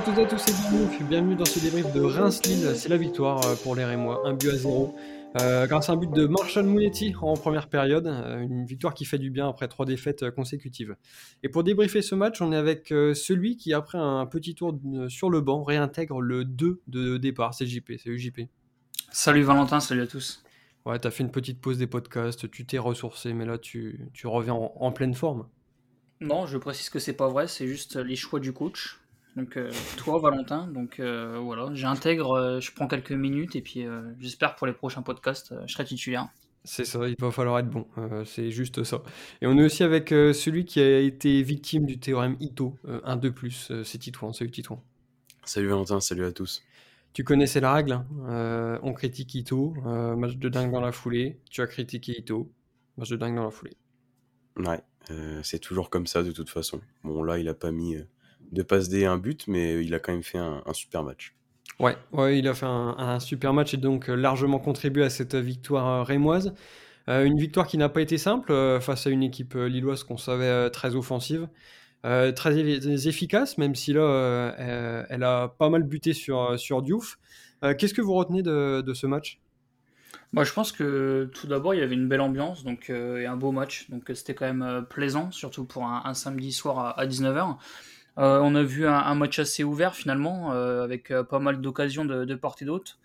à toutes et à tous et bienvenue, bienvenue dans ce débrief de Reims-Lille. C'est la victoire euh, pour les Rémois, un but à zéro. Euh, grâce à un but de Marshall Mounetti en première période, euh, une victoire qui fait du bien après trois défaites consécutives. Et pour débriefer ce match, on est avec celui qui, après un petit tour sur le banc, réintègre le 2 de départ. C'est JP, c'est JP. Salut Valentin, salut à tous. Ouais, t'as fait une petite pause des podcasts, tu t'es ressourcé, mais là tu, tu reviens en, pleine forme. Non, je précise que c'est pas vrai, c'est juste les choix du coach. Donc euh, toi Valentin, donc euh, voilà, j'intègre, euh, je prends quelques minutes et puis j'espère pour les prochains podcasts, je serai titulaire. C'est ça, il va falloir être bon, c'est juste ça. Et on est aussi avec celui qui a été victime du théorème Ito, 1 2 plus, c'est Titouan, salut Titouan. Salut Valentin, salut à tous. Tu connaissais la règle, hein. on critique Ito, match de dingue dans la foulée, tu as critiqué Ito, match de dingue dans la foulée. Ouais, c'est toujours comme ça de toute façon. Bon là il a pas mis de passe D un but, mais il a quand même fait un, super match. Ouais, ouais, il a fait un, super match et donc euh, largement contribué à cette victoire euh, rémoise. Euh, une victoire qui n'a pas été simple face à une équipe lilloise qu'on savait très offensive, très efficace, même si là, elle, a pas mal buté sur, sur Diouf. Qu'est-ce que vous retenez de, ce match? Moi, je pense que tout d'abord, il y avait une belle ambiance donc, et un beau match. Donc, c'était quand même plaisant, surtout pour un, samedi soir à, à 19h. Euh, on a vu un, match assez ouvert finalement, euh, avec euh, pas mal d'occasions de, part et d'autre.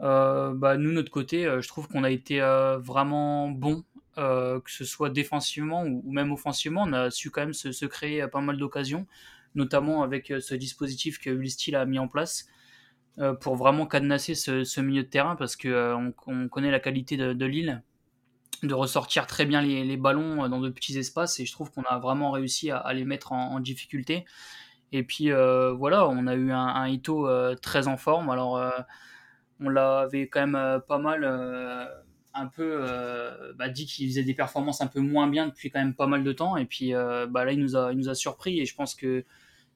nous, notre côté, je trouve qu'on a été vraiment bon, que ce soit défensivement ou, même offensivement. On a su quand même se, créer pas mal d'occasions, notamment avec ce dispositif que Steel a mis en place. pour vraiment cadenasser ce, milieu de terrain parce qu'on on connaît la qualité de, de Lille de ressortir très bien les, ballons euh, dans de petits espaces et je trouve qu'on a vraiment réussi à, les mettre en, difficulté. Et puis euh, voilà, on a eu un, Ito euh, très en forme. Alors on l'avait quand même pas mal un peu bah, dit qu'il faisait des performances un peu moins bien depuis quand même pas mal de temps. Et puis bah, là, il nous, a, il nous a surpris et je pense que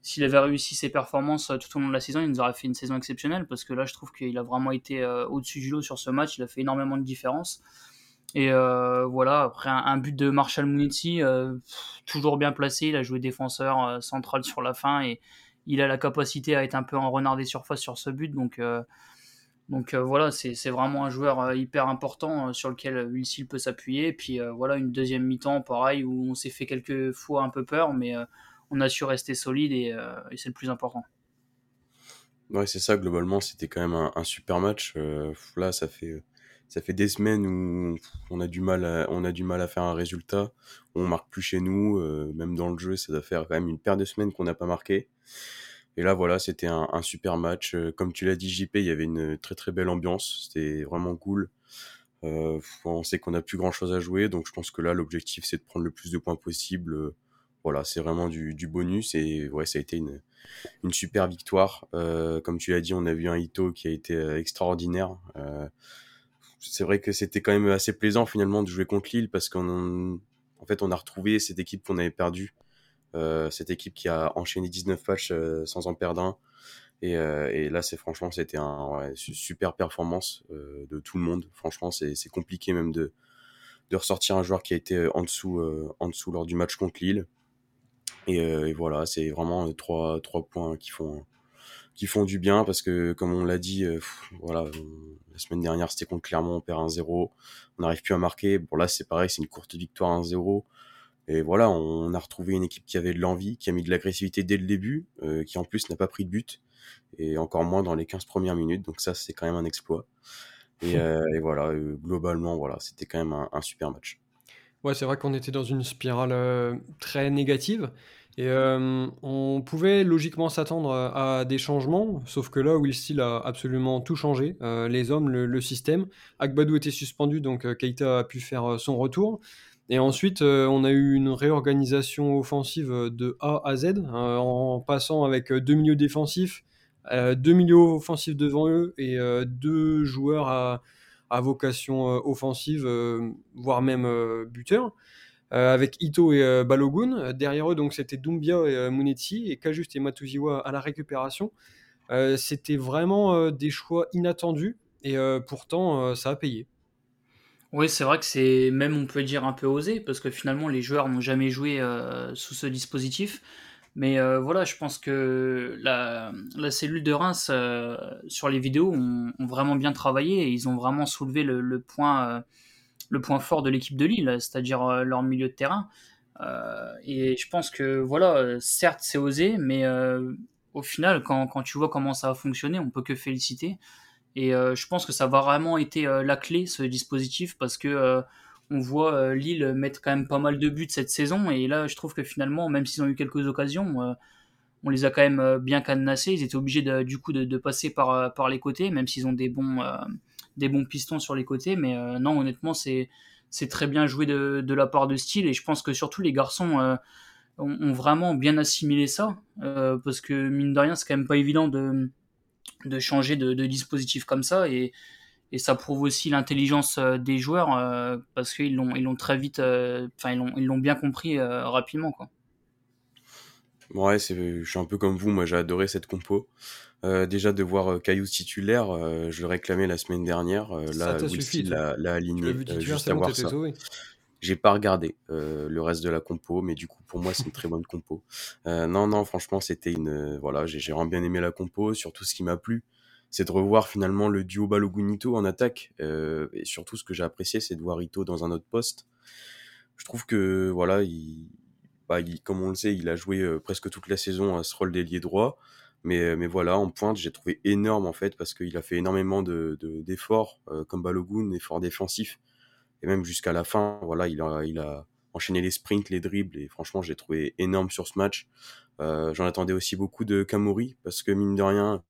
s'il avait réussi ses performances tout au long de la saison, il nous aurait fait une saison exceptionnelle parce que là, je trouve qu'il a vraiment été au-dessus du lot sur ce match. Il a fait énormément de différence. Et euh, voilà, après un, but de Marshall Munitsi, euh, toujours bien placé, il a joué défenseur euh, central sur la fin et il a la capacité à être un peu en renard des surfaces sur ce but. Donc, donc voilà, c'est vraiment un joueur hyper important sur lequel Will peut s'appuyer. Puis voilà, une deuxième mi-temps, pareil, où on s'est fait quelques fois un peu peur, mais on a su rester solide et, c'est le plus important. Ouais, c'est ça, globalement, c'était quand même un super match. là, ça fait ça fait des semaines où on a du mal à, on a du mal à faire un résultat. On marque plus chez nous, euh, même dans le jeu, ça doit faire quand même une paire de semaines qu'on n'a pas marqué. Et là, voilà, c'était un, super match. Euh, comme tu l'as dit, JP, il y avait une très très belle ambiance. C'était vraiment cool. Euh, on sait qu'on n'a plus grand chose à jouer, donc je pense que là, l'objectif, c'est de prendre le plus de points possible. Voilà, c'est vraiment du, bonus et ouais, ça a été une, une super victoire. comme tu l'as dit, on a vu un Ito qui a été extraordinaire c'est vrai que c'était quand même assez plaisant finalement de jouer contre Lille parce qu'en en fait on a retrouvé cette équipe qu'on avait perdue, euh, cette équipe qui a enchaîné 19 matchs euh, sans en perdre un. Et, euh, et là c'est franchement c'était un ouais, super performance euh, de tout le monde. Franchement c'est compliqué même de de ressortir un joueur qui a été en dessous en dessous lors du match contre Lille. Et, et voilà c'est vraiment trois trois points qui font qui font du bien parce que comme on l'a dit, euh, voilà, la semaine dernière c'était contre Clermont, on perd 1-0, on n'arrive plus à marquer. Bon là c'est pareil, c'est une courte victoire 1-0. Et voilà, on a retrouvé une équipe qui avait de l'envie, qui a mis de l'agressivité dès le début, euh, qui en plus n'a pas pris de but, et encore moins dans les 15 premières minutes. Donc ça, c'est quand même un exploit. Et, euh, voilà, globalement, voilà, c'était quand même un, un, super match. Ouais, c'est vrai qu'on était dans une spirale très négative. Et euh, on pouvait logiquement s'attendre à des changements, sauf que là, Will a absolument tout changé. Euh, les hommes, le, système. Agbadou était suspendu, donc euh, Keita a pu faire son retour. Et ensuite, on a eu une réorganisation offensive de A à Z, en passant avec deux milieux défensifs, deux milieux offensifs devant eux et deux joueurs à vocation offensive, voire même buteur. Euh, avec Ito et euh, Balogun. Derrière eux, donc c'était Doumbia et euh, Munetti et Kajust et Matuziwa à la récupération. c'était vraiment des choix inattendus et pourtant ça a payé. Oui, c'est vrai que c'est même, on peut dire, un peu osé, parce que finalement, les joueurs n'ont jamais joué sous ce dispositif. Mais voilà, je pense que la, la cellule de Reims, sur les vidéos, ont, vraiment bien travaillé et ils ont vraiment soulevé le, le point, le point fort de l'équipe de Lille, c'est-à-dire leur milieu de terrain. et je pense que, voilà, certes, c'est osé, mais au final, quand, quand, tu vois comment ça a fonctionné, on peut que féliciter. Et je pense que ça va vraiment été la clé, ce dispositif, parce que on voit euh, Lille mettre quand même pas mal de buts cette saison. Et là, je trouve que finalement, même s'ils ont eu quelques occasions, euh, on les a quand même euh, bien cadenassés. Ils étaient obligés du coup de, passer par, par les côtés, même s'ils ont des bons, des bons pistons sur les côtés. Mais non, honnêtement, c'est très bien joué de, la part de Style. Et je pense que surtout les garçons ont, vraiment bien assimilé ça. parce que mine de rien, c'est quand même pas évident de, de changer de, dispositif comme ça. Et et ça prouve aussi l'intelligence euh, des joueurs euh, parce qu'ils l'ont très vite euh, enfin ils l'ont bien compris rapidement quoi ouais c'est je suis un peu comme vous moi j'ai adoré cette compo. Déjà de voir Caillou titulaire je le réclamais la semaine dernière là Will l'a, l'a aligné juste à voir ça. j'ai pas regardé le reste de la compo mais du coup pour moi c'est une très bonne compo. Non non franchement c'était une voilà j'ai, j'ai vraiment bien aimé la compo. Surtout ce qui m'a plu c'est de revoir finalement le duo Balogunito en attaque. Euh, et surtout, ce que j'ai apprécié, c'est de voir Ito dans un autre poste. Je trouve que, voilà, il, bah, comme on le sait, il a joué euh, presque toute la saison à ce rôle d'ailier droit. Mais, euh, mais voilà, en pointe, j'ai trouvé énorme en fait, parce qu'il a fait énormément de, d'efforts, comme Balogun, efforts défensifs. Et même jusqu'à la fin, voilà, il a, il enchaîné les sprints, les dribbles, et franchement, j'ai trouvé énorme sur ce match. j'en attendais aussi beaucoup de Kamori, parce que mine de rien,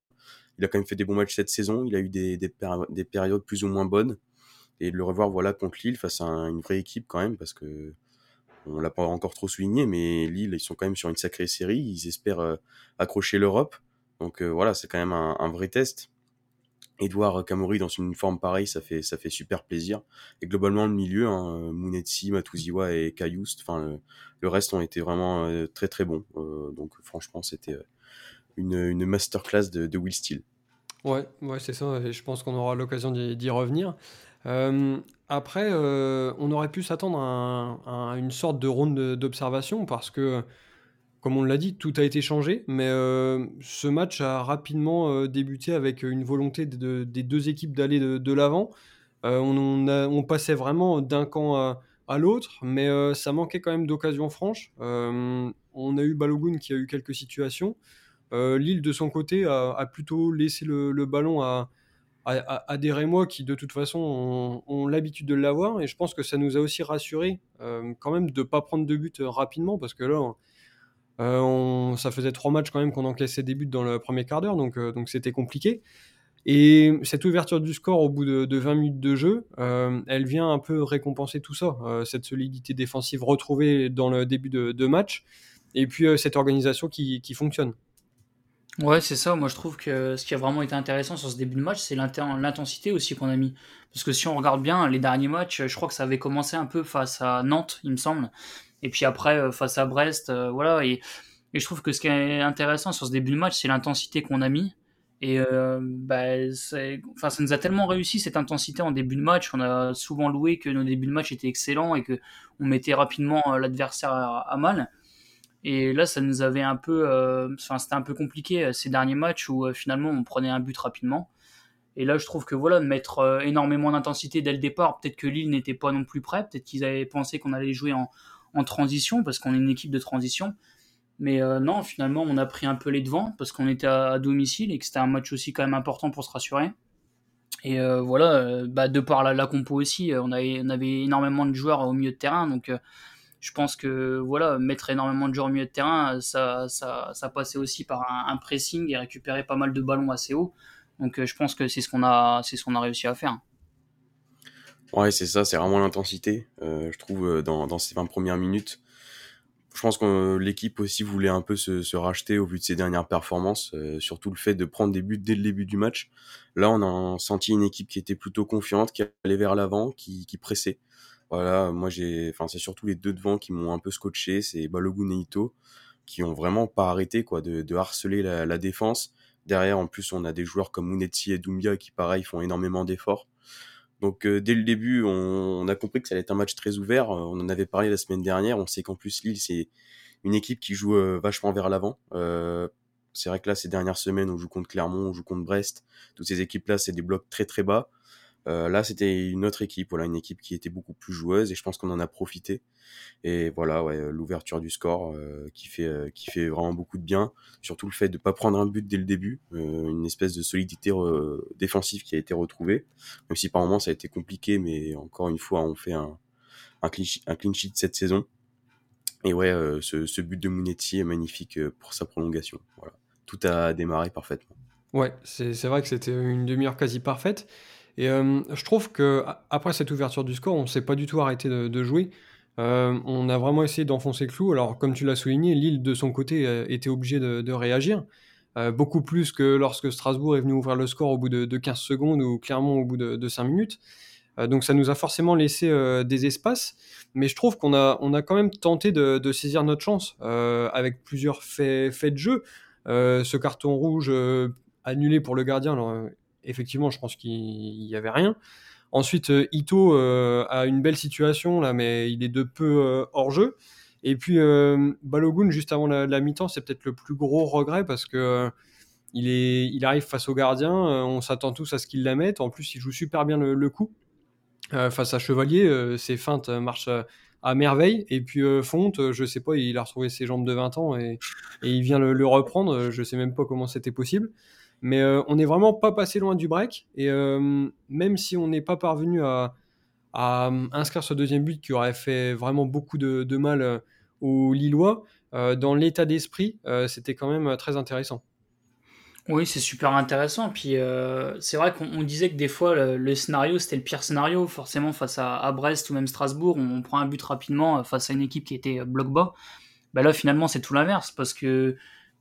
il a quand même fait des bons matchs cette saison. Il a eu des périodes plus ou moins bonnes. Et de le revoir voilà contre Lille face à une vraie équipe quand même, parce que on l'a pas encore trop souligné, mais Lille, ils sont quand même sur une sacrée série. Ils espèrent euh, accrocher l'Europe. Donc euh, voilà, c'est quand même un, vrai test. Voir Kamori dans une forme pareille, ça fait, ça fait super plaisir. Et globalement, le milieu, hein, Munetsi, Matuziwa et Kayust, enfin, le, reste ont été vraiment euh, très très bons. donc franchement, c'était une, une masterclass de, de Will Steele. Ouais, ouais, c'est ça. Et je pense qu'on aura l'occasion d'y revenir. Euh, après, euh, on aurait pu s'attendre à, une sorte de ronde d'observation parce que, comme on l'a dit, tout a été changé. Mais euh, ce match a rapidement débuté avec une volonté des deux équipes d'aller de, l'avant. On, passait vraiment d'un camp à, l'autre, mais ça manquait quand même d'occasions franches. on a eu Balogun qui a eu quelques situations. Lille, de son côté, a, plutôt laissé le, ballon à, Rémois qui, de toute façon, ont, l'habitude de l'avoir. Et je pense que ça nous a aussi rassuré euh, quand même de ne pas prendre de but rapidement, parce que là, euh, ça faisait trois matchs quand même qu'on encaissait des buts dans le premier quart d'heure, donc c'était compliqué. Et cette ouverture du score au bout de, 20 minutes de jeu, elle vient un peu récompenser tout ça, cette solidité défensive retrouvée dans le début de, match, et puis cette organisation qui fonctionne. Ouais, c'est ça. Moi, je trouve que ce qui a vraiment été intéressant sur ce début de match, c'est l'intensité aussi qu'on a mis. Parce que si on regarde bien les derniers matchs, je crois que ça avait commencé un peu face à Nantes, il me semble. Et puis après, euh, face à Brest, euh, voilà. Et, je trouve que ce qui est intéressant sur ce début de match, c'est l'intensité qu'on a mis. Et euh, bah, enfin, ça nous a tellement réussi cette intensité en début de match. On a souvent loué que nos débuts de match étaient excellents et que on mettait rapidement l'adversaire à, mal. Et là, ça nous avait un peu, euh, enfin, c'était un peu compliqué euh, ces derniers matchs où euh, finalement on prenait un but rapidement. Et là, je trouve que voilà, de mettre énormément d'intensité dès le départ, peut-être que Lille n'était pas non plus prêt, peut-être qu'ils avaient pensé qu'on allait jouer en, transition parce qu'on est une équipe de transition. Mais non, finalement, on a pris un peu les devants parce qu'on était à, domicile et que c'était un match aussi quand même important pour se rassurer. Et voilà, bah, de par la, la compo aussi, on avait, on avait énormément de joueurs au milieu de terrain, donc je pense que voilà, mettre énormément de joueurs au milieu de terrain, ça, ça, ça passait aussi par un, pressing et récupérer pas mal de ballons assez haut. Donc euh, je pense que c'est ce qu'on a, ce a réussi à faire. Ouais, c'est ça, c'est vraiment l'intensité. Euh, je trouve euh, dans, ces 20 premières minutes, je pense que l'équipe aussi voulait un peu se, racheter au vu de ses dernières performances, surtout le fait de prendre des buts dès le début du match. Là, on a senti une équipe qui était plutôt confiante, qui allait vers l'avant, qui pressait. Voilà, moi j'ai, enfin c'est surtout les deux devant qui m'ont un peu scotché, c'est Balogun et Ito, qui ont vraiment pas arrêté quoi de, harceler la, défense. Derrière, en plus, on a des joueurs comme Munetsi et Doumbia qui pareil font énormément d'efforts. Donc euh, dès le début, on, on, a compris que ça allait être un match très ouvert. On en avait parlé la semaine dernière. On sait qu'en plus Lille c'est une équipe qui joue vachement vers l'avant. c'est vrai que là, ces dernières semaines, on joue contre Clermont, on joue contre Brest. Toutes ces équipes-là, c'est des blocs très très bas. Euh, là, c'était une autre équipe, voilà, une équipe qui était beaucoup plus joueuse et je pense qu'on en a profité. Et voilà, euh, l'ouverture du score euh, qui fait vraiment beaucoup de bien. Surtout le fait de pas prendre un but dès le début, une espèce de solidité défensive qui a été retrouvée. Même si par moments ça a été compliqué, mais encore une fois, on fait un un clean, sheet cette saison. Et ouais, ce, but de Mounetti est magnifique pour sa prolongation. Tout a démarré parfaitement. Ouais, c'est vrai que c'était une demi-heure quasi parfaite. Et euh, je trouve que après cette ouverture du score, on ne s'est pas du tout arrêté de, jouer. Euh, on a vraiment essayé d'enfoncer le clou. Alors, comme tu l'as souligné, Lille, de son côté, euh, était obligé de, réagir. beaucoup plus que lorsque Strasbourg est venu ouvrir le score au bout de, 15 secondes ou clairement au bout de, 5 minutes. donc, ça nous a forcément laissé des espaces. Mais je trouve qu'on a, on a quand même tenté de, saisir notre chance avec plusieurs faits, de jeu. ce carton rouge annulé pour le gardien, effectivement, je pense qu'il n'y avait rien. Ensuite, euh, Ito euh, a une belle situation là, mais il est de peu euh, hors jeu. Et puis Balogun, juste avant la, mi-temps, c'est peut-être le plus gros regret parce que il, est, il arrive face au gardien, on s'attend tous à ce qu'il la mette. En plus, il joue super bien le, coup. face à Chevalier, ses feintes marchent à merveille. Et puis Fonte, je sais pas, il a retrouvé ses jambes de 20 ans et, il vient le, le, reprendre. Je sais même pas comment c'était possible. Mais euh, on n'est vraiment pas passé loin du break. Et euh, même si on n'est pas parvenu à, inscrire ce deuxième but qui aurait fait vraiment beaucoup de, mal euh, aux Lillois, dans l'état d'esprit, c'était quand même très intéressant. Oui, c'est super intéressant. Puis c'est vrai qu'on disait que des fois le, scénario c'était le pire scénario. Forcément, face à, Brest ou même Strasbourg, on, prend un but rapidement face à une équipe qui était bloc bas. Bah là, finalement, c'est tout l'inverse parce que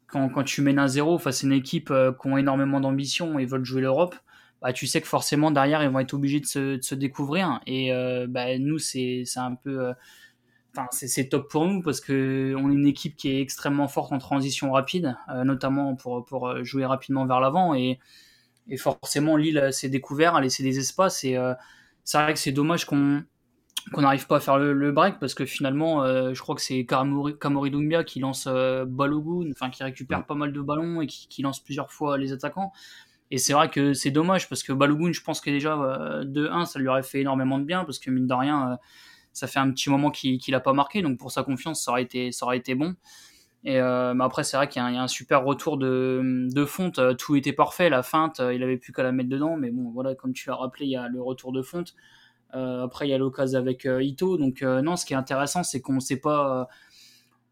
quand, quand tu mènes un zéro face à une équipe euh, qui ont énormément d'ambition et veulent jouer l'Europe, bah, tu sais que forcément derrière ils vont être obligés de se, de se découvrir. Et euh, bah, nous, c'est un peu. Euh, enfin, c'est top pour nous parce que on est une équipe qui est extrêmement forte en transition rapide, notamment pour, pour jouer rapidement vers l'avant. Et, et forcément, Lille s'est découvert, a laissé des espaces. Et c'est vrai que c'est dommage qu'on qu'on n'arrive pas à faire le, break parce que finalement, euh, je crois que c'est Kamori, Dumbia qui lance euh, Balogun, enfin qui récupère pas mal de ballons et qui, lance plusieurs fois les attaquants. Et c'est vrai que c'est dommage parce que Balogun, je pense que déjà euh, de 1, ça lui aurait fait énormément de bien parce que mine de rien, ça fait un petit moment qu'il n'a pas marqué, donc pour sa confiance, ça aurait été, ça aurait été bon. Et mais après, c'est vrai qu'il y, a un super retour de, de fonte. Tout était parfait, la feinte, il avait plus qu'à la mettre dedans. Mais bon, voilà, comme tu l'as rappelé, il y a le retour de fonte. Euh, après, il y a l'occasion avec euh, Ito. Donc, euh, non, ce qui est intéressant, c'est qu'on ne s'est pas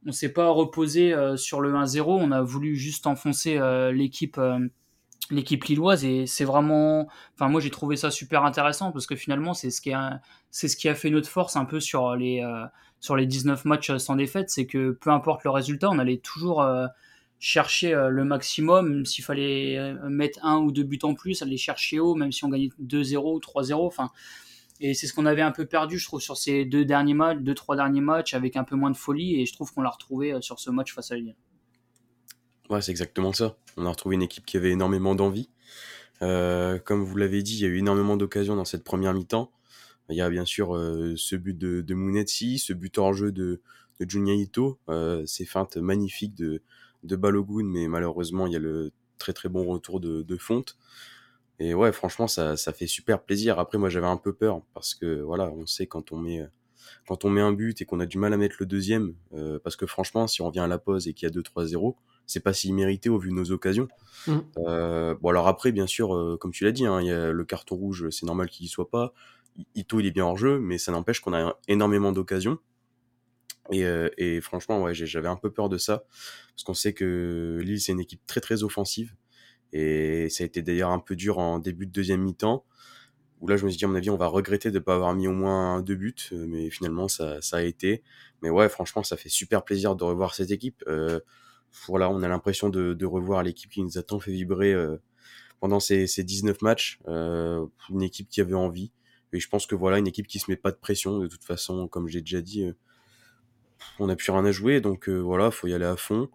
on pas reposé sur le 1-0, on a voulu juste enfoncer l'équipe l'équipe lilloise. Et c'est vraiment enfin moi j'ai trouvé ça super intéressant parce que finalement c'est ce qui a ce qui a fait notre force un peu sur les sur les 19 matchs sans défaite, c'est que peu importe le résultat, on allait toujours chercher le maximum, s'il fallait mettre un ou deux buts en plus, aller chercher haut même si on gagnait 2-0 ou 3-0, enfin et c'est ce qu'on avait un peu perdu, je trouve, sur ces deux derniers matchs, deux, trois derniers matchs, avec un peu moins de folie. Et je trouve qu'on l'a retrouvé euh, sur ce match face à Lille. Ouais, c'est exactement ça. On a retrouvé une équipe qui avait énormément d'envie. Euh, comme vous l'avez dit, il y a eu énormément d'occasions dans cette première mi-temps. Il y a bien sûr euh, ce but de, de ce but hors jeu de, de ces feintes magnifiques de, de Balogun, mais malheureusement, il y a le très très bon retour de Fonte. Et ouais, franchement, ça, ça fait super plaisir. Après, moi, j'avais un peu peur parce que voilà, on sait quand on met quand on met un but et qu'on a du mal à mettre le deuxième, euh, parce que franchement, si on revient à la pause et qu'il y a 2-3-0, c'est pas si mérité au vu de nos occasions. Mmh. Euh, bon, alors après, bien sûr, euh, comme tu l'as dit, hein, y a le carton rouge, c'est normal qu'il y soit pas. Ito, il est bien hors jeu, mais ça n'empêche qu'on a énormément d'occasions. Et, et, franchement, ouais, j'avais un peu peur de ça, parce qu'on sait que Lille, c'est une équipe très très offensive. Et ça a été d'ailleurs un peu dur en début de deuxième mi-temps, où là je me suis dit à mon avis on va regretter de ne pas avoir mis au moins deux buts, euh, mais finalement ça, ça a été. Mais ouais, franchement ça fait super plaisir de revoir cette équipe. Euh, voilà, on a l'impression de, de, revoir l'équipe qui nous a tant fait vibrer euh, pendant ces, ces 19 matchs, une équipe qui avait envie. Et je pense que voilà, une équipe qui se met pas de pression, de toute façon, comme j'ai déjà dit, on n'a plus rien à jouer, donc voilà, faut y aller à fond.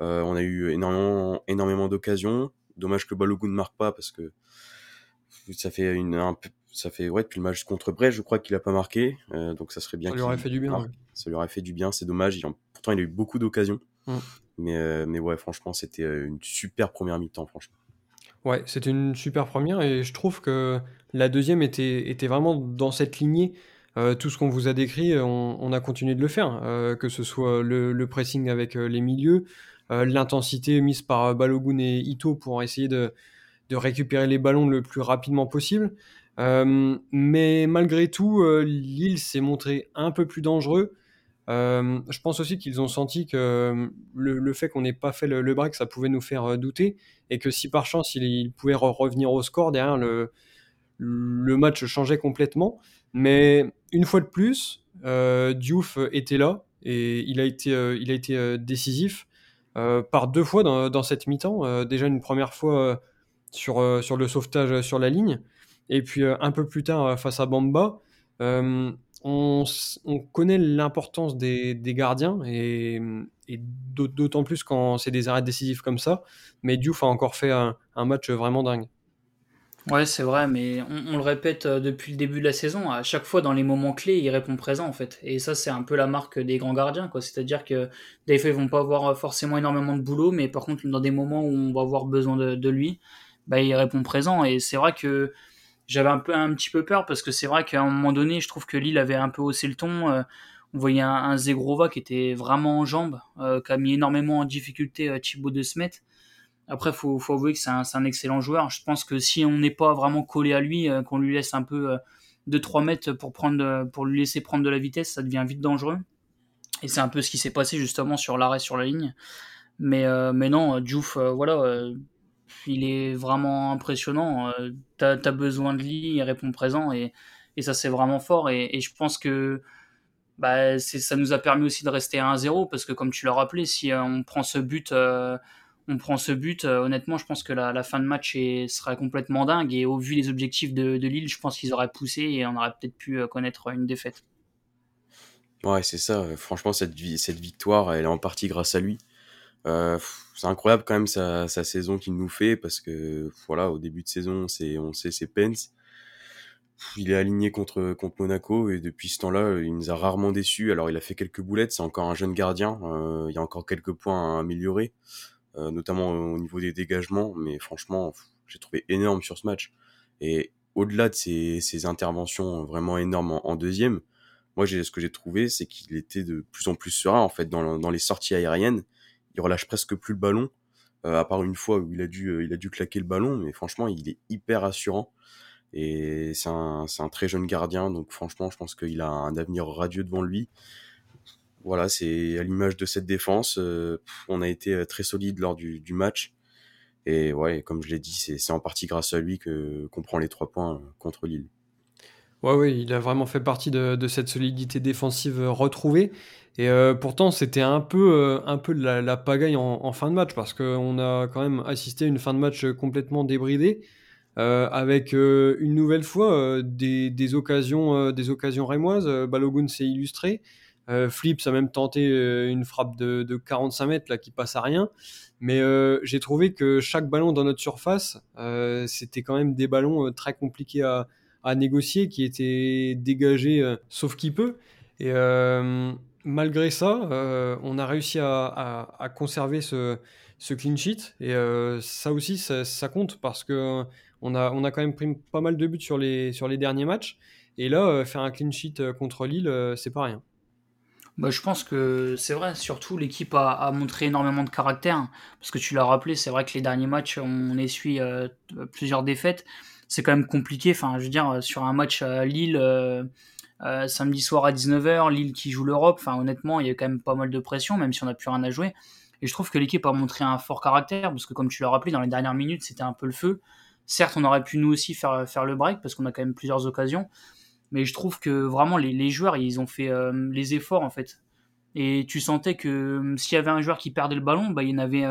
on a eu énormément, énormément d'occasions. Dommage que Balogun ne marque pas parce que ça fait une un, ça fait ouais depuis le match contre Brest, je crois qu'il a pas marqué, euh, donc ça serait bien. Ça lui aurait fait du bien. Ça lui aurait fait du bien. C'est dommage, il en pourtant il a eu beaucoup d'occasions. Mm. Mais, mais ouais, franchement, c'était une super première mi-temps, franchement. Ouais, c'était une super première et je trouve que la deuxième était, était vraiment dans cette lignée. tout ce qu'on vous a décrit, on, a continué de le faire, que ce soit le, pressing avec les milieux, l'intensité mise par Balogun et Ito pour essayer de, récupérer les ballons le plus rapidement possible. Euh, mais malgré tout, euh, Lille s'est montré un peu plus dangereux. Euh, je pense aussi qu'ils ont senti que le, fait qu'on n'ait pas fait le, break, ça pouvait nous faire douter, et que si par chance il, pouvait revenir au score derrière, le, match changeait complètement. Mais une fois de plus, Diouf était là et il a été décisif par deux fois dans, cette mi-temps. déjà une première fois sur, euh, sur le sauvetage euh, sur la ligne. Et puis euh, un peu plus tard, face à Bamba, on, on, connaît l'importance des, gardiens et, et d'autant plus quand c'est des arrêts décisifs comme ça. Mais Diouf a encore fait un, un match vraiment dingue. Ouais, c'est vrai, mais on, le répète depuis le début de la saison. À chaque fois, dans les moments clés, il répond présent, en fait. Et ça, c'est un peu la marque des grands gardiens, quoi. C'est-à-dire que des fois, ils vont pas avoir forcément énormément de boulot, mais par contre, dans des moments où on va avoir besoin de, lui, bah, il répond présent. Et c'est vrai que j'avais un, peu, un petit peu peur parce que c'est vrai qu'à un moment donné, je trouve que Lille avait un peu haussé le ton. Euh, on voyait un, Zegrova qui était vraiment en jambes, euh, qui a mis énormément en difficulté euh, Thibaut de Smet. Après, faut, faut avouer que c'est un, excellent joueur. Je pense que si on n'est pas vraiment collé à lui, qu'on lui laisse un peu de 3 mètres pour, prendre, pour lui laisser prendre de la vitesse, ça devient vite dangereux. Et c'est un peu ce qui s'est passé justement sur l'arrêt sur la ligne. Mais, non, Diouf, voilà, il est vraiment impressionnant. Euh, t'as as besoin de lui, il répond présent et, ça c'est vraiment fort. Et, je pense que bah, ça nous a permis aussi de rester à 1-0 parce que comme tu l'as rappelé, si euh, on prend ce but, euh, on prend ce but, honnêtement, je pense que la, fin de match sera complètement dingue. Et au vu des objectifs de, Lille, je pense qu'ils auraient poussé et on aurait peut-être pu connaître une défaite. Ouais, c'est ça. Franchement, cette, victoire, elle est en partie grâce à lui. Euh, c'est incroyable quand même sa, sa saison qu'il nous fait parce que voilà au début de saison on sait c'est Pence il est aligné contre Monaco et depuis ce temps-là il nous a rarement déçus alors il a fait quelques boulettes c'est encore un jeune gardien euh, il y a encore quelques points à améliorer euh, notamment au niveau des dégagements mais franchement j'ai trouvé énorme sur ce match et au-delà de ses, ses, interventions vraiment énormes en, deuxième moi ce que j'ai trouvé c'est qu'il était de plus en plus serein en fait dans, dans les sorties aériennes il relâche presque plus le ballon, euh, à part une fois où il a dû, euh, il a dû claquer le ballon, mais franchement, il est hyper assurant. Et c'est un, un, très jeune gardien, donc franchement, je pense qu'il a un avenir radieux devant lui. Voilà, c'est à l'image de cette défense. Euh, on a été très solide lors du, match. Et comme je l'ai dit, c'est en partie grâce à lui que qu'on prend les trois points contre Lille. Ouais, oui, il a vraiment fait partie de, cette solidité défensive retrouvée. Et euh, pourtant, c'était un peu, euh, la, pagaille en, fin de match parce qu'on a quand même assisté à une fin de match complètement débridée. Euh, avec une nouvelle fois des, des, occasions, des occasions rémoises. Balogun s'est illustré. Flips a même tenté une frappe de, de, 45 mètres là, qui passe à rien. Mais j'ai trouvé que chaque ballon dans notre surface, c'était quand même des ballons très compliqués à, négocier, qui étaient dégagés sauf qui peut. Et malgré ça, euh, on a réussi à, conserver ce, clean sheet. Et euh, ça aussi, ça, compte parce que on a, quand même pris pas mal de buts sur les, sur les derniers matchs. Et là, euh, faire un clean sheet contre Lille, c'est pas rien. Bah, je pense que c'est vrai, surtout l'équipe a, montré énormément de caractère. Parce que tu l'as rappelé, c'est vrai que les derniers matchs, on essuie plusieurs défaites. C'est quand même compliqué. Enfin, je veux dire, sur un match à Lille euh, samedi soir à 19h, Lille qui joue l'Europe. Enfin, honnêtement, il y a quand même pas mal de pression, même si on n'a plus rien à jouer. Et je trouve que l'équipe a montré un fort caractère, parce que comme tu l'as rappelé, dans les dernières minutes, c'était un peu le feu. Certes, on aurait pu nous aussi faire, faire le break, parce qu'on a quand même plusieurs occasions. Mais je trouve que vraiment, les, les joueurs, ils ont fait euh, les efforts, en fait. Et tu sentais que euh, s'il y avait un joueur qui perdait le ballon, bah, il y en avait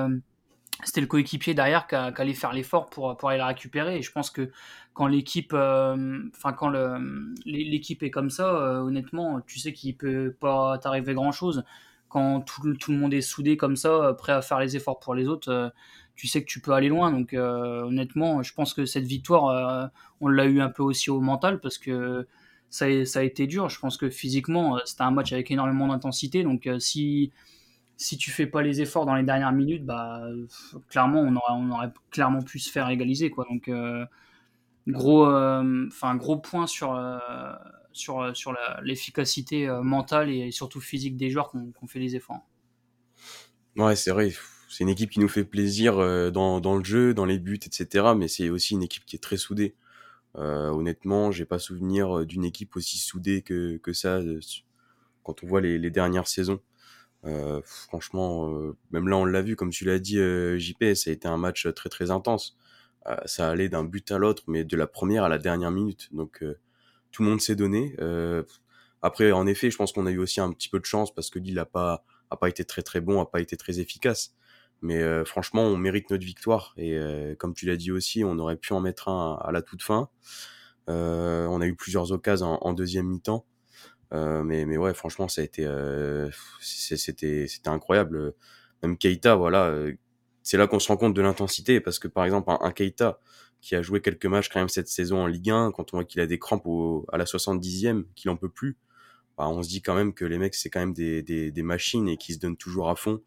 c'était le coéquipier derrière qui, allait faire l'effort pour, pour aller la récupérer. Et je pense que quand l'équipe, euh, enfin quand l'équipe est comme ça, euh, honnêtement, tu sais qu'il peut pas t'arriver grand chose. Quand tout, tout, le monde est soudé comme ça, prêt à faire les efforts pour les autres, euh, tu sais que tu peux aller loin. Donc honnêtement, je pense que cette victoire, on l'a eu un peu aussi au mental parce que ça, a été dur. Je pense que physiquement, c'était un match avec énormément d'intensité. Donc si si tu fais pas les efforts dans les dernières minutes, bah, clairement, on aurait, clairement pu se faire égaliser. Donc, gros, enfin gros point sur, sur, sur l'efficacité mentale et surtout physique des joueurs qu'on fait les efforts. Ouais, c'est vrai. C'est une équipe qui nous fait plaisir dans, dans, le jeu, dans les buts, etc. Mais c'est aussi une équipe qui est très soudée. Euh, honnêtement, j'ai pas souvenir d'une équipe aussi soudée que, que ça quand on voit les, les dernières saisons. Euh, franchement, même là on l'a vu, comme tu l'as dit, JP, ça a été un match très très intense. ça allait d'un but à l'autre, mais de la première à la dernière minute. Donc tout le monde s'est donné. après, en effet, je pense qu'on a eu aussi un petit peu de chance parce que Lille a pas a pas été très très bon, a pas été très efficace. Mais euh, franchement, on mérite notre victoire. Et euh, comme tu l'as dit aussi, on aurait pu en mettre un à la toute fin. Euh, on a eu plusieurs occasions en, deuxième mi-temps. mais, mais ouais, franchement, ça a été, c'était, c'était incroyable. Même Keita, voilà, c'est là qu'on se rend compte de l'intensité. Parce que par exemple, un, Keita qui a joué quelques matchs quand même cette saison en Ligue 1, quand on voit qu'il a des crampes à la 70e, qu'il en peut plus, bah, on se dit quand même que les mecs, c'est quand même des, des, des machines et qui se donnent toujours à fond.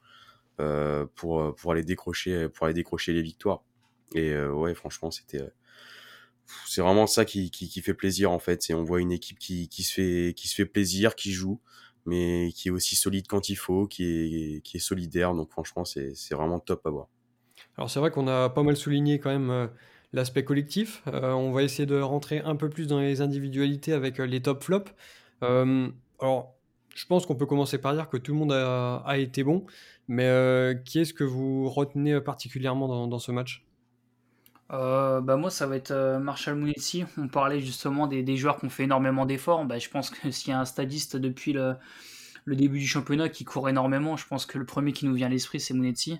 Euh, pour, euh, pour, aller décrocher, pour aller décrocher les victoires. Et euh, ouais, franchement, c'était c'est vraiment ça qui, qui, fait plaisir en fait. C'est on voit une équipe qui, qui, se fait qui se fait plaisir, qui joue, mais qui est aussi solide quand il faut, qui est, qui est solidaire. Donc franchement, c'est vraiment top à voir. Alors c'est vrai qu'on a pas mal souligné quand même l'aspect collectif. on va essayer de rentrer un peu plus dans les individualités avec les top flops. alors je pense qu'on peut commencer par dire que tout le monde a, été bon. Mais euh, qui est-ce que vous retenez particulièrement dans, ce match? Euh, bah moi ça va être euh, Marshall Mounetsi. On parlait justement des, joueurs qui ont fait énormément d'efforts. Bah, je pense que s'il y a un stadiste depuis le, début du championnat qui court énormément, je pense que le premier qui nous vient à l'esprit c'est Mounetsi.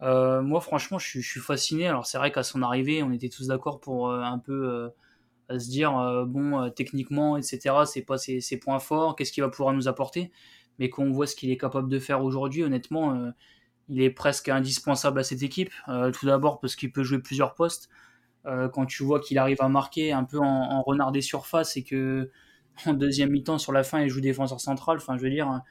moi franchement je, suis fasciné. Alors c'est vrai qu'à son arrivée on était tous d'accord pour un peu se dire bon techniquement etc c'est pas ses, points forts, qu'est-ce qu'il va pouvoir nous apporter? Mais quand on voit ce qu'il est capable de faire aujourd'hui, honnêtement, euh, il est presque indispensable à cette équipe. Euh, tout d'abord parce qu'il peut jouer plusieurs postes. Euh, quand tu vois qu'il arrive à marquer un peu en, renard des surfaces et que en deuxième mi-temps sur la fin il joue défenseur central, enfin je veux dire,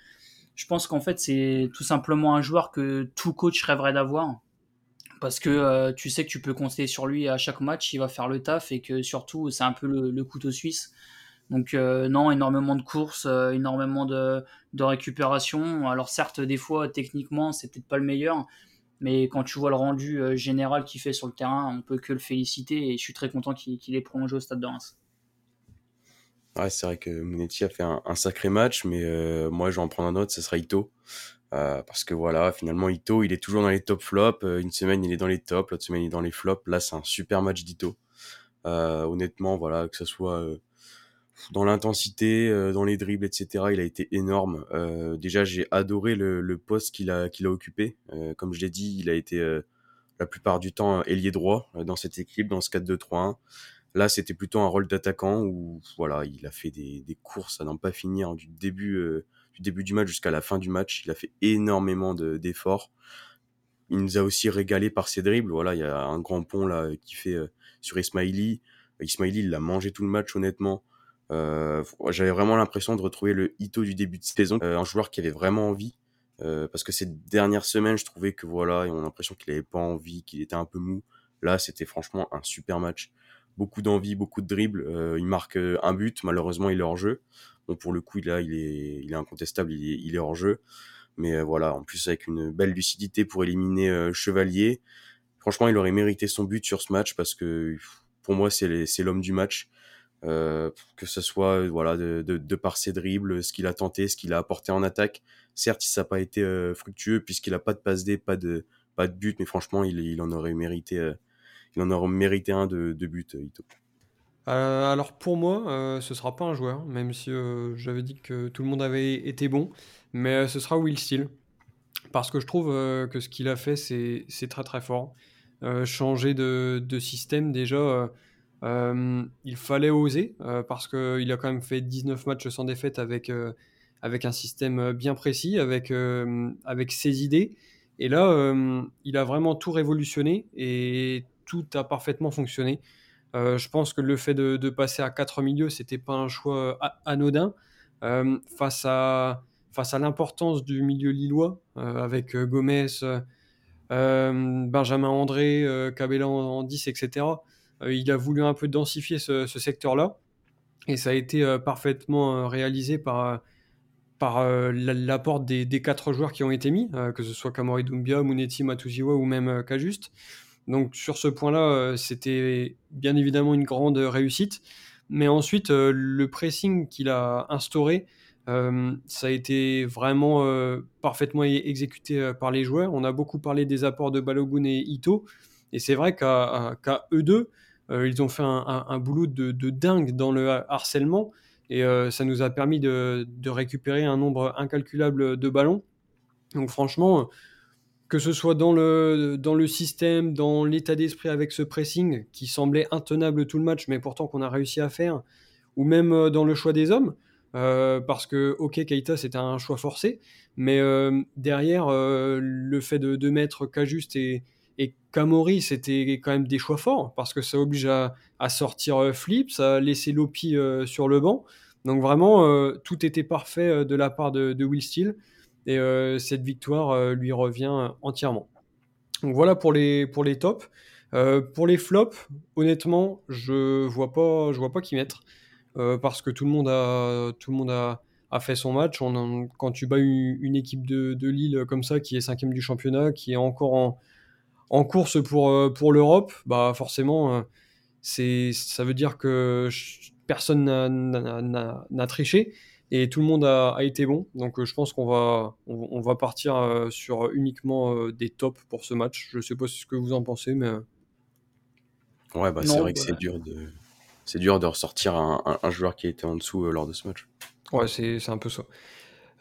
je pense qu'en fait c'est tout simplement un joueur que tout coach rêverait d'avoir parce que tu sais que tu peux compter sur lui à chaque match, il va faire le taf et que surtout c'est un peu le couteau suisse. Donc euh, non, énormément de courses, euh, énormément de, récupération. Alors certes, des fois, techniquement, c'est peut-être pas le meilleur, mais quand tu vois le rendu euh, général qu'il fait sur le terrain, on peut que le féliciter et je suis très content qu'il ait prolongé au Stade de Reims. Ouais, c'est vrai que Monetti a fait un, sacré match, mais moi, je vais en prendre un autre, ce sera Ito. Parce que voilà, finalement, Ito, il est toujours dans les top flops. une semaine, il est dans les tops, l'autre semaine, il est dans les flops. Là, c'est un super match d'Ito. honnêtement, voilà, que ce soit dans l'intensité, euh, dans les dribbles, etc. Il a été énorme. Euh, déjà, j'ai adoré le, le poste qu'il a, qu'il a occupé. Euh, comme je l'ai dit, il a été la plupart du temps ailier droit dans cette équipe, dans ce 4-2-3-1. Là, c'était plutôt un rôle d'attaquant où voilà, il a fait des, des courses à n'en pas finir du début, du début du match jusqu'à la fin du match. Il a fait énormément d'efforts. il nous a aussi régalé par ses dribbles. Voilà, il y a un grand pont là qui fait sur Ismaili. Ismaili, il l'a mangé tout le match honnêtement. Euh, j'avais vraiment l'impression de retrouver le Ito du début de saison, euh, un joueur qui avait vraiment envie. Euh, parce que ces dernières semaines, je trouvais que voilà, on a l'impression qu'il avait pas envie, qu'il était un peu mou. Là, c'était franchement un super match. Beaucoup d'envie, beaucoup de dribbles. il marque un but, malheureusement, il est hors jeu. Bon, pour le coup, là, il est, il est incontestable, il est, il hors jeu. Mais voilà, en plus avec une belle lucidité pour éliminer Chevalier. Franchement, il aurait mérité son but sur ce match parce que pour moi, c'est l'homme du match. Euh, que ce soit euh, voilà de, de, de, par ses dribbles, ce qu'il a tenté, ce qu'il a apporté en attaque. Certes, ça n'a pas été euh, fructueux puisqu'il n'a pas de passe D, pas de pas de but, mais franchement, il, il en aurait mérité, il en aurait mérité un de, de but, Ito. Alors pour moi, ce sera pas un joueur, même si j'avais dit que tout le monde avait été bon, mais ce sera Will Steele parce que je trouve que ce qu'il a fait, c'est très très fort. changer de, de, système déjà euh, il fallait oser euh, parce qu'il a quand même fait 19 matchs sans défaite avec, euh, avec un système bien précis, avec, avec ses idées. Et là, il a vraiment tout révolutionné et tout a parfaitement fonctionné. Je pense que le fait de, passer à 4 milieux, c'était pas un choix anodin. face, à, face à l'importance du milieu lillois, avec Gomez, Benjamin André, Cabella en, 10, etc. il a voulu un peu densifier ce, secteur-là. Et ça a été parfaitement réalisé par, l'apport des, quatre joueurs qui ont été mis, que ce soit Kamori Doumbia, Muneti Matuziwa ou même Kajuste. Donc sur ce point-là, c'était bien évidemment une grande réussite. Mais ensuite, le pressing qu'il a instauré, ça a été vraiment parfaitement exécuté par les joueurs. On a beaucoup parlé des apports de Balogun et Ito. Et c'est vrai qu'à eux deux, ils ont fait un, boulot de, dingue dans le harcèlement. Et ça nous a permis de, récupérer un nombre incalculable de ballons. Donc franchement, que ce soit dans le, dans le système, dans l'état d'esprit avec ce pressing qui semblait intenable tout le match, mais pourtant qu'on a réussi à faire, ou même dans le choix des hommes, euh, parce que, ok, Keita, c'était un choix forcé, mais euh, derrière, euh, le fait de, mettre Kajuste et, et Kamori, c'était quand même des choix forts, parce que ça oblige à, sortir Flips, à laisser Lopi sur le banc. Donc vraiment, tout était parfait de la part de, Will Steele, et cette victoire lui revient entièrement. Donc voilà pour les, pour les tops. pour les flops, honnêtement, je vois pas, je vois pas qui mettre. Euh, parce que tout le monde a, tout le monde a, a fait son match. Quand tu bats une, équipe de, de, Lille comme ça, qui est cinquième du championnat, qui est encore en, en course pour, euh, pour l'Europe, bah forcément, euh, c'est, ça veut dire que personne n'a triché et tout le monde a, a été bon. Donc je pense qu'on va, on, va partir sur uniquement des tops pour ce match. Je sais pas ce que vous en pensez, mais. Ouais, bah, c'est vrai que c'est dur de c'est dur de ressortir un, joueur qui a été en dessous euh, lors de ce match. Ouais, c'est un peu ça.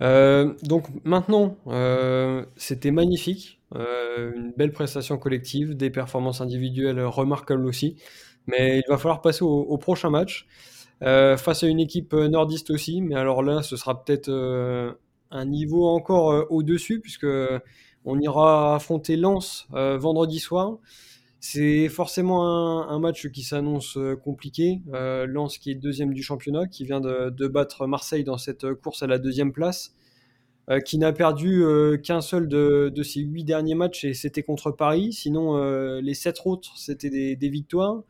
Euh, donc maintenant, euh, c'était magnifique, une belle prestation collective, des performances individuelles remarquables aussi, mais il va falloir passer au, prochain match face à une équipe nordiste aussi, mais alors là, ce sera peut-être un niveau encore au-dessus puisque on ira affronter Lens vendredi soir. C'est forcément un, match qui s'annonce euh, compliqué. Euh, Lens qui est deuxième du championnat, qui vient de, battre Marseille dans cette course à la deuxième place, euh, qui n'a perdu qu'un seul de, ses huit derniers matchs et c'était contre Paris. Sinon, les sept autres, c'était des, victoires.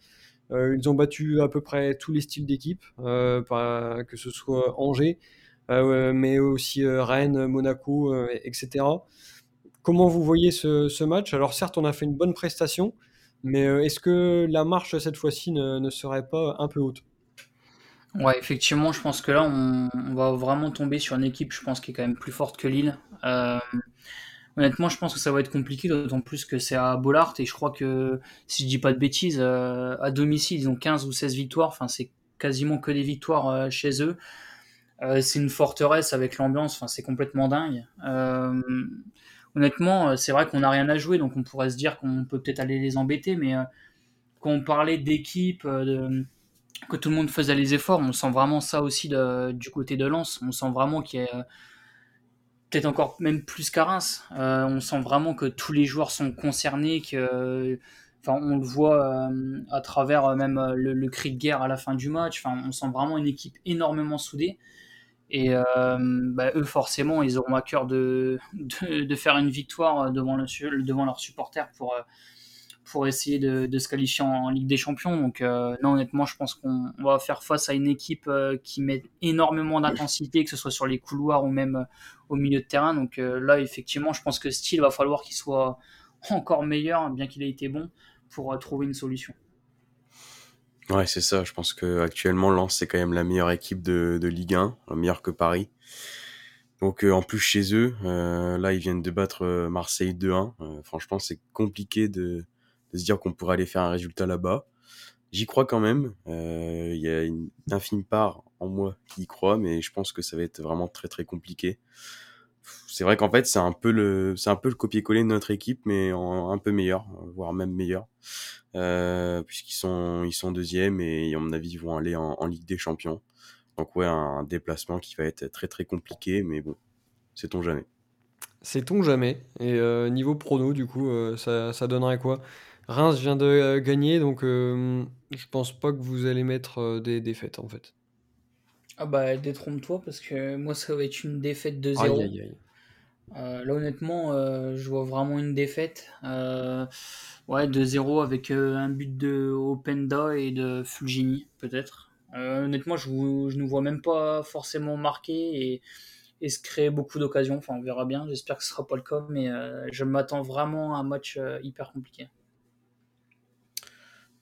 Ils ont battu à peu près tous les styles d'équipe, que ce soit Angers, mais aussi Rennes, Monaco, etc. Comment vous voyez ce, match? Alors certes, on a fait une bonne prestation, mais euh, est-ce que la marche cette fois-ci ne, serait pas un peu haute? Ouais, effectivement, je pense que là, on, va vraiment tomber sur une équipe, je pense, qui est quand même plus forte que Lille. Euh, honnêtement, je pense que ça va être compliqué, d'autant plus que c'est à Bollard, et je crois que, si je dis pas de bêtises, euh, à domicile, ils ont 15 ou 16 victoires, enfin, c'est quasiment que des victoires chez eux. c'est une forteresse avec l'ambiance, enfin, c'est complètement dingue honnêtement, euh, c'est vrai qu'on n'a rien à jouer, donc on pourrait se dire qu'on peut peut-être aller les embêter, mais euh, quand on parlait d'équipe, euh, que tout le monde faisait les efforts, on sent vraiment ça aussi du côté de Lens. On sent vraiment qu'il y a peut-être encore même plus qu'à Reims. on sent vraiment que tous les joueurs sont concernés, que enfin, on le voit à travers même le, cri de guerre à la fin du match. Enfin, on sent vraiment une équipe énormément soudée. Et euh, bah, eux, forcément, ils auront à cœur de, faire une victoire devant, le, devant leurs supporters pour, euh, pour essayer de, se qualifier en, Ligue des Champions. Donc, euh, non, honnêtement, je pense qu'on va faire face à une équipe qui met énormément d'intensité, que ce soit sur les couloirs ou même au milieu de terrain. Donc là, effectivement, je pense que Style va falloir qu'il soit encore meilleur, bien qu'il ait été bon, pour trouver une solution. Ouais, c'est ça. Je pense que actuellement Lens c'est quand même la meilleure équipe de, Ligue 1, meilleure que Paris. Donc euh, en plus chez eux, euh, là ils viennent de battre euh, Marseille 2-1. franchement, c'est compliqué de, se dire qu'on pourrait aller faire un résultat là-bas. J'y crois quand même. Il y a une infime part en moi qui y croit, mais je pense que ça va être vraiment très très compliqué. C'est vrai qu'en fait c'est un peu le c'est un peu le copier-coller de notre équipe mais un peu meilleur voire même meilleur. Euh, puisqu'ils sont ils sont deuxième et à mon avis ils vont aller en, Ligue des Champions. Donc ouais un déplacement qui va être très très compliqué mais bon c'est on jamais. C'est on jamais. Et euh, niveau prono du coup euh, ça, ça, donnerait quoi? Reims vient de gagner donc je pense pas que vous allez mettre des défaites en fait Ah bah détrompe-toi parce que moi ça va être une défaite de 0. Euh, là honnêtement euh, je vois vraiment une défaite. Euh, ouais de 0 avec un but de Openda et de Fulgini peut-être. honnêtement je, ne vois même pas forcément marquer et, et se créer beaucoup d'occasions. Enfin on verra bien. J'espère que ce sera pas le cas mais je m'attends vraiment à un match hyper compliqué.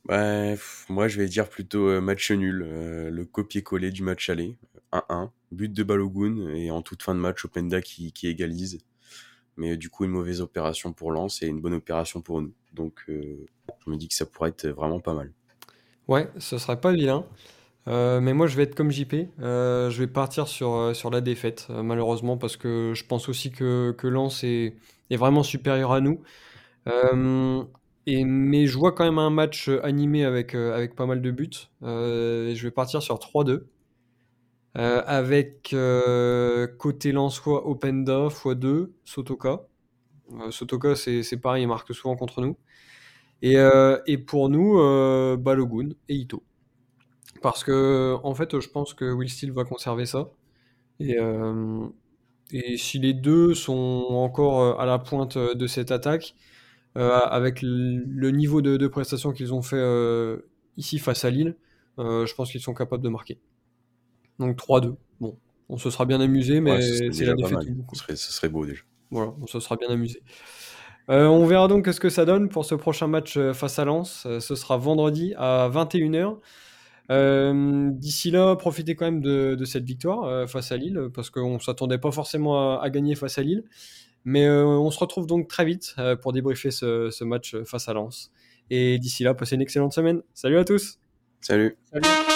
Bah, moi, je vais dire plutôt euh, match nul, euh, le copier-coller du match aller, 1-1, but de Balogun et en toute fin de match, Openda qui, qui égalise. Mais du coup, une mauvaise opération pour Lens et une bonne opération pour nous. Donc, euh, je me dis que ça pourrait être vraiment pas mal. Ouais, ce serait pas vilain. mais moi, je vais être comme JP. je vais partir sur, la défaite, malheureusement, parce que je pense aussi que, que Lens est vraiment supérieur à nous. Mais je vois quand même un match euh, animé avec, euh, avec pas mal de buts. Euh, je vais partir sur 3-2. avec côté Lensois Openda x2, Sotoka. Sotoka, c'est pareil, il marque souvent contre nous. Et, et pour nous, Balogun et Ito. Parce que, en fait, je pense que Will Steele va conserver ça. Et, et si les deux sont encore à la pointe de cette attaque, avec le niveau de, de prestation qu'ils ont fait euh, ici face à Lille, euh, je pense qu'ils sont capables de marquer. Donc 3-2. Bon, on se sera bien amusé, mais c'est la défaite Ce serait, ce serait beau déjà. Voilà, on se sera bien amusé. on verra donc ce que ça donne pour ce prochain match face à Lens. ce sera vendredi à 21h. D'ici là, profitez quand même de, de cette victoire face à Lille, parce qu'on ne s'attendait pas forcément à, à, gagner face à Lille. Mais euh, on se retrouve donc très vite euh, pour débriefer ce, ce match face à Lens. Et d'ici là, passez une excellente semaine. Salut à tous. Salut. Salut.